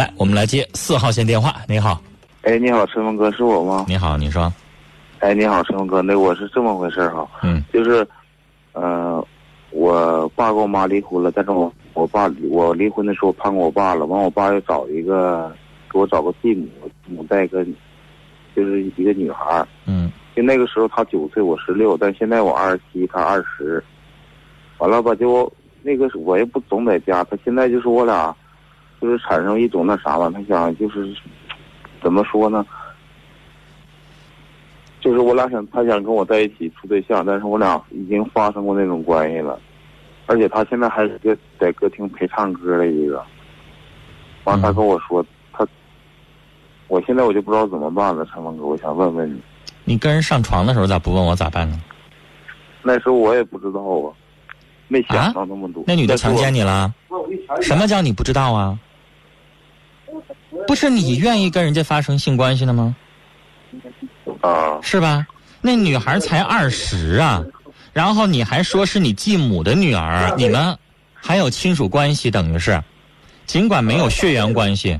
来，我们来接四号线电话。你好，哎，你好，春风哥，是我吗？你好，你说，哎，你好，春风哥，那我是这么回事儿哈，嗯。就是，呃，我爸跟我妈离婚了，但是我我爸我离婚的时候判过我爸了，完我爸又找一个给我找个继母，继母带个就是一个女孩儿，嗯。就那个时候她九岁，我十六，但现在我二十七，他二十，完了吧，就那个我也不总在家，她现在就是我俩，就是产生一种那啥吧，他想就是怎么说呢？就是我俩想，他想跟我在一起处对象，但是我俩已经发生过那种关系了，而且他现在还是个在歌厅陪唱歌的一个。完了，他跟我说他，我现在我就不知道怎么办了，陈峰哥，我想问问你。你跟人上床的时候咋不问我咋办呢？那时候我也不知道啊，没想到那么多。那女的强奸你了？什么叫你不知道啊？不是你愿意跟人家发生性关系的吗？啊？是吧？那女孩才二十啊，然后你还说是你继母的女儿，你们还有亲属关系，等于是，尽管没有血缘关系，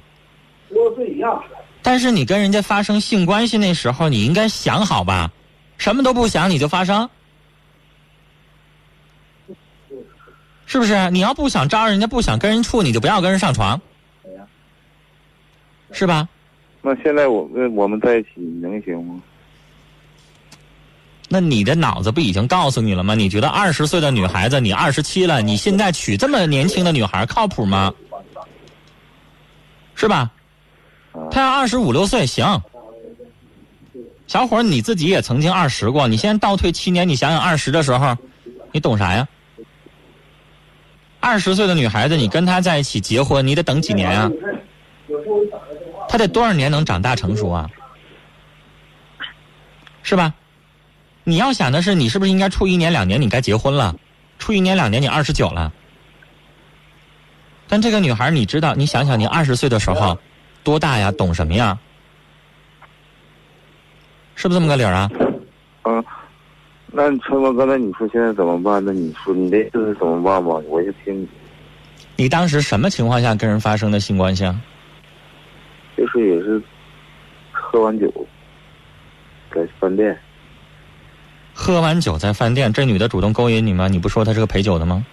但是你跟人家发生性关系那时候，你应该想好吧？什么都不想你就发生，是不是？你要不想招人家不想跟人处，你就不要跟人上床，是吧？那现在我们我们在一起能行吗？那你的脑子不已经告诉你了吗？你觉得二十岁的女孩子，你二十七了，你现在娶这么年轻的女孩靠谱吗？是吧？她要二十五六岁行。小伙儿，你自己也曾经二十过，你现在倒退七年，你想想二十的时候，你懂啥呀？二十岁的女孩子，你跟她在一起结婚，你得等几年啊？她得多少年能长大成熟啊？是吧？你要想的是，你是不是应该处一年两年，你该结婚了？处一年两年，你二十九了。但这个女孩，你知道，你想想，你二十岁的时候多大呀？懂什么呀？是不是这么个理儿啊？嗯，那春哥，刚才你说现在怎么办？那你说你这意思是怎么办吧？我就听，你当时什么情况下跟人发生的性关系啊？就是也是喝完酒，在饭店。喝完酒在饭店，这女的主动勾引你吗？你不说她是个陪酒的吗？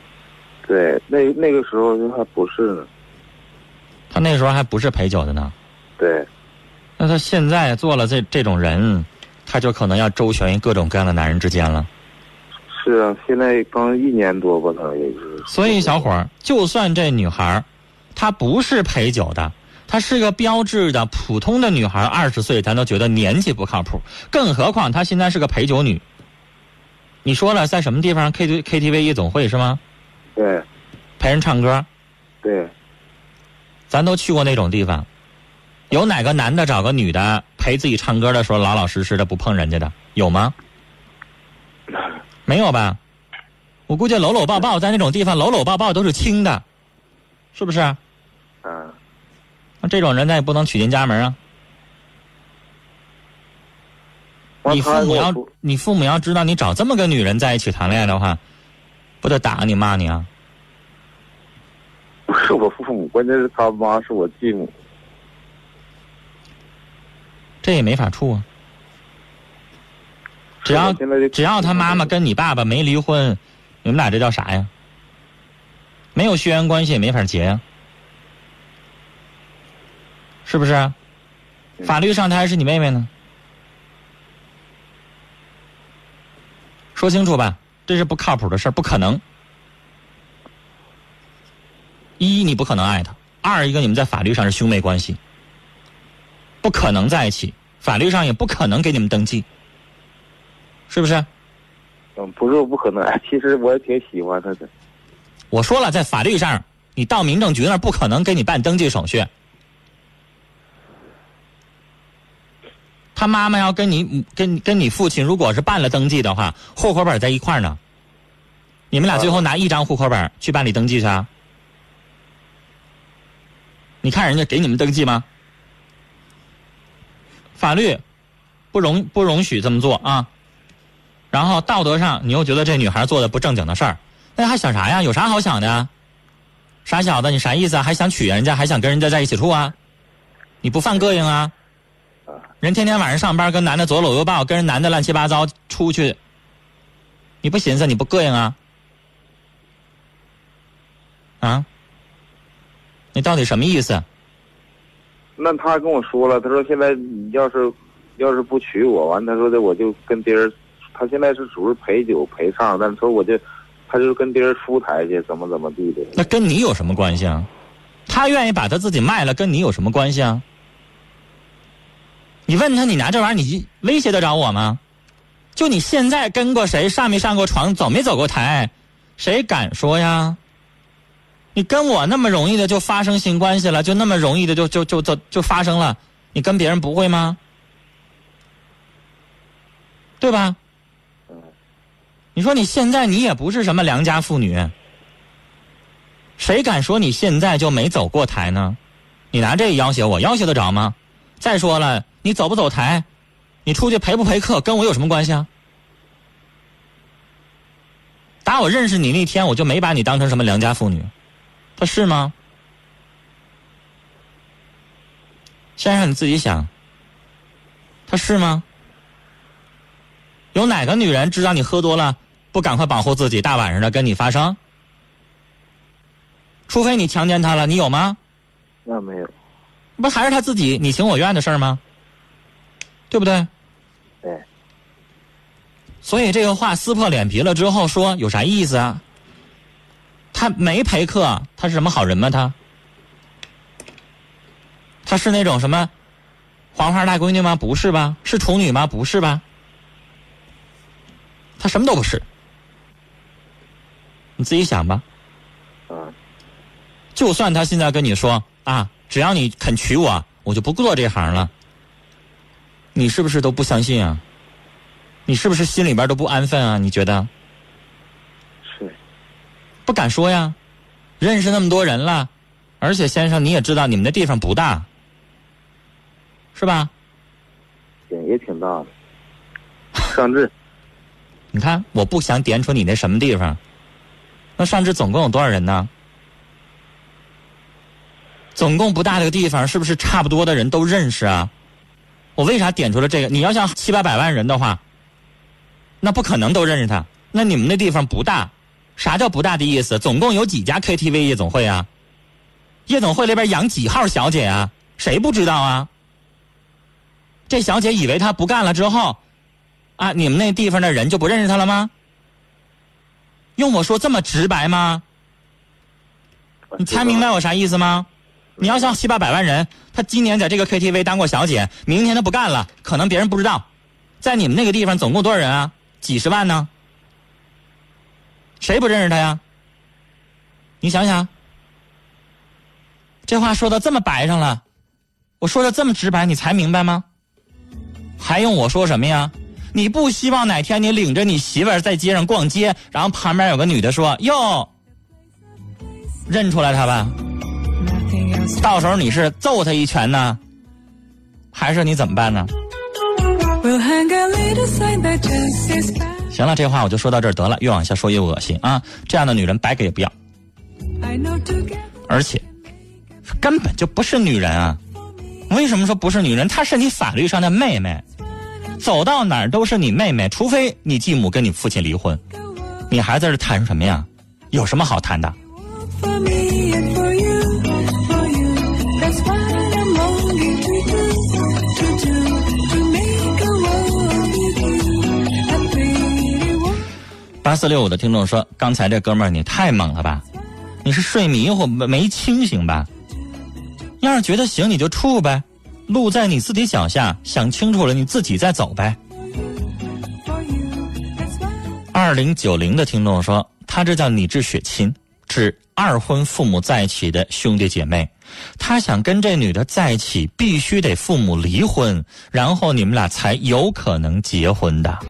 对，那那个时候就还不是呢。她那时候还不是陪酒的呢。对，那她现在做了这这种人，她就可能要周旋于各种各样的男人之间了。是啊，现在刚一年多吧，他也是。所以，小伙儿，就算这女孩儿，她不是陪酒的，她是个标志的普通的女孩，二十岁，咱都觉得年纪不靠谱，更何况她现在是个陪酒女。你说了，在什么地方 K K T V 夜总会是吗？对陪人唱歌，对，咱都去过那种地方。有哪个男的找个女的陪自己唱歌的时候老老实实的不碰人家的，有吗？没有吧？我估计搂搂抱抱在那种地方搂搂抱抱都是轻的，是不是？嗯，那这种人咱也不能娶进家门啊！你父母要你父母要知道你找这么个女人在一起谈恋爱的话，不得打你骂你啊！不是我父母，关键是他妈是我继母。这也没法处啊！只要只要他妈妈跟你爸爸没离婚，你们俩这叫啥呀？没有血缘关系也没法结呀，是不是？法律上她还是你妹妹呢。说清楚吧，这是不靠谱的事儿，不可能。一，你不可能爱她；二，一个你们在法律上是兄妹关系，不可能在一起，法律上也不可能给你们登记，是不是？嗯，不是我不可能爱，其实我也挺喜欢她的。我说了，在法律上，你到民政局那儿不可能给你办登记手续。他妈妈要跟你跟跟你父亲，如果是办了登记的话，户口本在一块儿呢。你们俩最后拿一张户口本去办理登记去啊？你看人家给你们登记吗？法律不容不容许这么做啊。然后道德上，你又觉得这女孩做的不正经的事儿，那还想啥呀？有啥好想的？傻小子，你啥意思啊？还想娶人家，还想跟人家在一起处啊？你不犯膈应啊？人天天晚上上班跟男的左搂右抱，跟人男的乱七八糟出去，你不寻思你不膈应啊？啊？你到底什么意思？那他跟我说了，他说现在你要是要是不娶我，完他说的我就跟别人，他现在是属于陪酒陪唱，但是说我就他就跟别人出台去，怎么怎么地的。那跟你有什么关系啊？他愿意把他自己卖了，跟你有什么关系啊？你问他，你拿这玩意儿，你威胁得着我吗？就你现在跟过谁，上没上过床，走没走过台，谁敢说呀？你跟我那么容易的就发生性关系了，就那么容易的就就就就就发生了，你跟别人不会吗？对吧？你说你现在你也不是什么良家妇女，谁敢说你现在就没走过台呢？你拿这要挟我，要挟得着吗？再说了，你走不走台，你出去陪不陪客，跟我有什么关系啊？打我认识你那天，我就没把你当成什么良家妇女。他是吗，先生？你自己想，他是吗？有哪个女人知道你喝多了不赶快保护自己，大晚上的跟你发生？除非你强奸她了，你有吗？那没有，不还是他自己你情我愿的事儿吗？对不对？对。所以这个话撕破脸皮了之后说有啥意思啊？他没陪客，他是什么好人吗？他，他是那种什么黄花大闺女吗？不是吧？是处女吗？不是吧？他什么都不是，你自己想吧。嗯。就算他现在跟你说啊，只要你肯娶我，我就不做这行了，你是不是都不相信啊？你是不是心里边都不安分啊？你觉得？是不敢说呀，认识那么多人了，而且先生你也知道，你们的地方不大，是吧？也也挺大的，上志。你看，我不想点出你那什么地方。那上志总共有多少人呢？总共不大的个地方，是不是差不多的人都认识啊？我为啥点出了这个？你要像七八百万人的话，那不可能都认识他。那你们那地方不大。啥叫不大的意思？总共有几家 KTV 夜总会啊？夜总会里边养几号小姐啊？谁不知道啊？这小姐以为他不干了之后，啊，你们那地方的人就不认识他了吗？用我说这么直白吗？你猜明白我啥意思吗？你要像七八百万人，他今年在这个 KTV 当过小姐，明天他不干了，可能别人不知道，在你们那个地方总共多少人啊？几十万呢？谁不认识他呀？你想想，这话说的这么白上了，我说的这么直白，你才明白吗？还用我说什么呀？你不希望哪天你领着你媳妇儿在街上逛街，然后旁边有个女的说：“哟，认出来他吧？”到时候你是揍他一拳呢，还是你怎么办呢？行了，这话我就说到这儿得了，越往下说越恶心啊！这样的女人白给也不要，而且根本就不是女人啊！为什么说不是女人？她是你法律上的妹妹，走到哪儿都是你妹妹，除非你继母跟你父亲离婚，你还在这谈什么呀？有什么好谈的？八四六五的听众说：“刚才这哥们儿你太猛了吧？你是睡迷糊没清醒吧？要是觉得行你就处呗，路在你自己脚下，想清楚了你自己再走呗。”二零九零的听众说：“他这叫拟制血亲，指二婚父母在一起的兄弟姐妹，他想跟这女的在一起，必须得父母离婚，然后你们俩才有可能结婚的。”